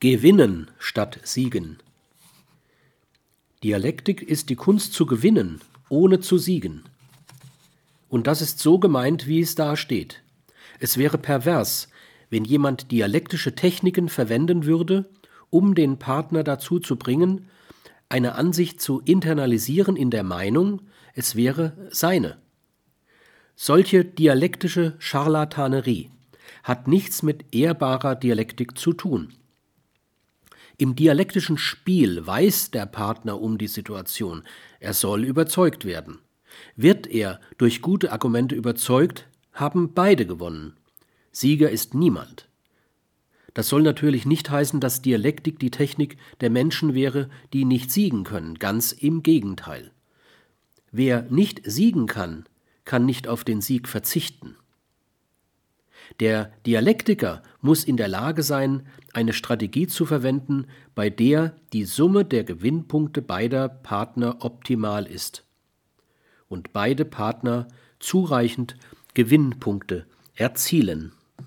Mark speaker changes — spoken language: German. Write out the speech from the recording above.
Speaker 1: Gewinnen statt siegen. Dialektik ist die Kunst zu gewinnen, ohne zu siegen. Und das ist so gemeint, wie es da steht. Es wäre pervers, wenn jemand dialektische Techniken verwenden würde, um den Partner dazu zu bringen, eine Ansicht zu internalisieren in der Meinung, es wäre seine. Solche dialektische Scharlatanerie hat nichts mit ehrbarer Dialektik zu tun. Im dialektischen Spiel weiß der Partner um die Situation, er soll überzeugt werden. Wird er durch gute Argumente überzeugt, haben beide gewonnen. Sieger ist niemand. Das soll natürlich nicht heißen, dass Dialektik die Technik der Menschen wäre, die nicht siegen können, ganz im Gegenteil. Wer nicht siegen kann, kann nicht auf den Sieg verzichten. Der Dialektiker muss in der Lage sein, eine Strategie zu verwenden, bei der die Summe der Gewinnpunkte beider Partner optimal ist und beide Partner zureichend Gewinnpunkte erzielen.